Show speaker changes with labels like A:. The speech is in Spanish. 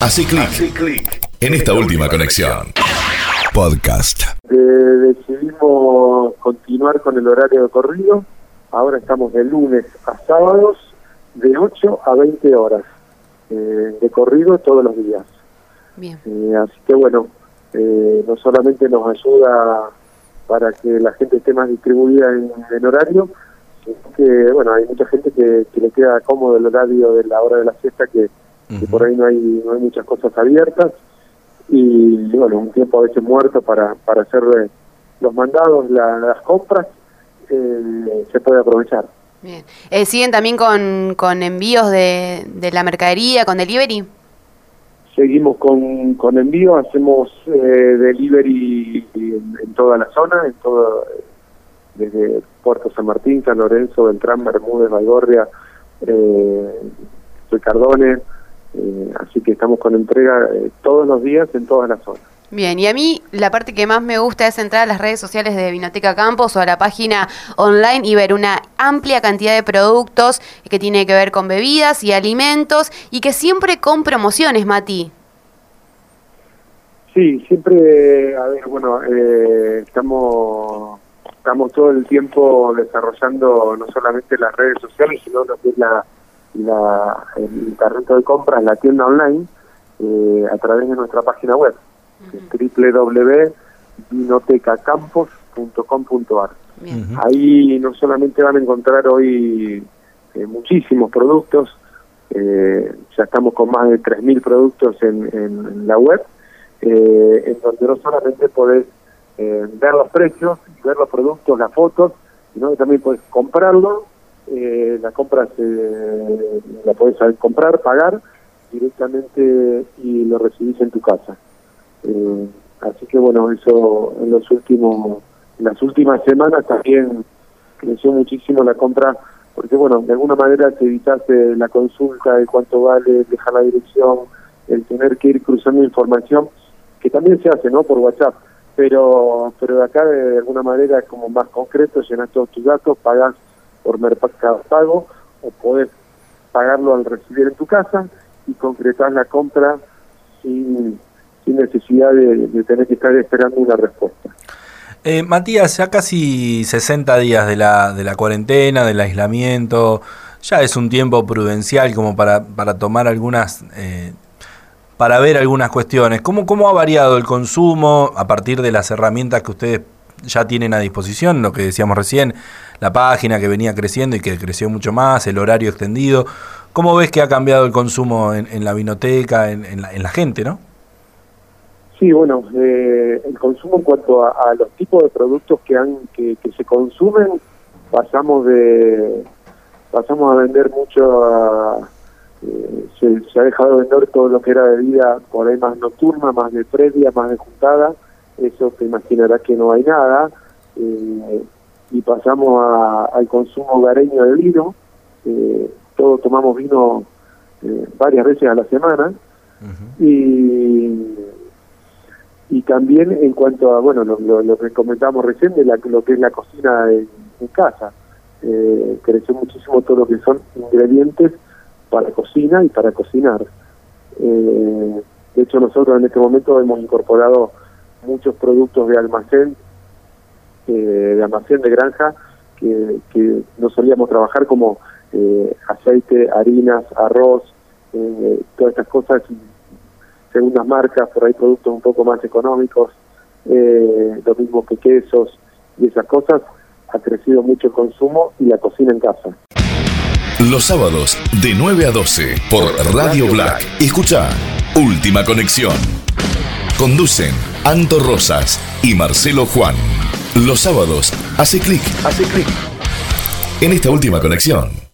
A: Hace clic en esta última conexión. Podcast.
B: Eh, decidimos continuar con el horario de corrido. Ahora estamos de lunes a sábados de 8 a 20 horas eh, de corrido todos los días.
C: Bien.
B: Eh, así que bueno, eh, no solamente nos ayuda para que la gente esté más distribuida en, en horario, sino que bueno, hay mucha gente que, que le queda cómodo el horario de la hora de la siesta que, que por ahí no hay, no hay muchas cosas abiertas y bueno, un tiempo a veces muerto para, para hacer eh, los mandados, la- las compras, eh, se puede aprovechar.
C: Bien. Eh, ¿Siguen también con, con envíos de, de la mercadería, con delivery?
B: Seguimos con, con envío, hacemos eh, delivery en, en toda la zona, en todo, desde Puerto San Martín, San Lorenzo, Beltrán, Bermúdez, Valgorria, eh, Ricardones, eh, así que estamos con entrega eh, todos los días en todas las zonas.
C: Bien, y a mí la parte que más me gusta es entrar a las redes sociales de Vinoteca Campos o a la página online y ver una amplia cantidad de productos que tiene que ver con bebidas y alimentos y que siempre con promociones, Mati.
B: Sí, siempre, a ver, bueno, eh, estamos estamos todo el tiempo desarrollando no solamente las redes sociales, sino lo que es la, la el carrito de compras, la tienda online, eh, a través de nuestra página web, www.vinotecacampos.com.ar. Ahí no solamente van a encontrar hoy eh, muchísimos productos, eh, ya estamos con más de 3.000 productos en, en- en la web, eh, en donde no solamente podés eh, ver los precios, ver los productos, las fotos, sino que también podés comprarlo, eh, la compra se, la podés comprar, pagar directamente y lo recibís en tu casa. Eh, así que bueno, eso en los últimos, en las últimas semanas también creció muchísimo la compra, porque bueno, de alguna manera te evitaste la consulta de cuánto vale, dejar la dirección, el tener que ir cruzando información, que también se hace, ¿no? Por WhatsApp, pero pero de acá de alguna manera es como más concreto, llenas todos tus datos, pagas por mercado pago o podés pagarlo al recibir en tu casa y concretar la compra sin, sin necesidad de, tener que estar esperando una respuesta.
D: Eh, Matías, ya casi 60 días de la, de la cuarentena, del aislamiento, ya es un tiempo prudencial como para, para tomar algunas, eh, para ver algunas cuestiones. ¿Cómo, ¿Cómo ha variado el consumo a partir de las herramientas que ustedes ya tienen a disposición? Lo que decíamos recién, la página que venía creciendo y que creció mucho más, el horario extendido. ¿Cómo ves que ha cambiado el consumo en, la vinoteca, en, la, en la gente, no?
B: Sí, bueno, eh, el consumo en cuanto a, a los tipos de productos que han que, se consumen, pasamos de pasamos a vender mucho a, eh, se, se ha dejado de vender todo lo que era bebida por ahí más nocturna, más de previa, más de juntada, eso te imaginarás que no hay nada, eh, y pasamos a- al consumo hogareño de vino, eh, todos tomamos vino eh, varias veces a la semana, y y también en cuanto a bueno lo, lo, lo que comentamos recién de la, lo que es la cocina en, en casa. Eh, creció muchísimo todo lo que son ingredientes para cocina y para cocinar. Eh, de hecho nosotros en este momento hemos incorporado muchos productos de almacén eh, de almacén de granja que, que no solíamos trabajar como eh, aceite harinas arroz eh, todas estas cosas segundas marcas, por ahí productos un poco más económicos, lo mismo que quesos y esas cosas, ha crecido mucho el consumo y la cocina en casa.
A: Los sábados de 9 a 12 por Radio Black. Escucha Última Conexión. Conducen Anto Rosas y Marcelo Juan. Los sábados hace clic, hace clic en esta última conexión.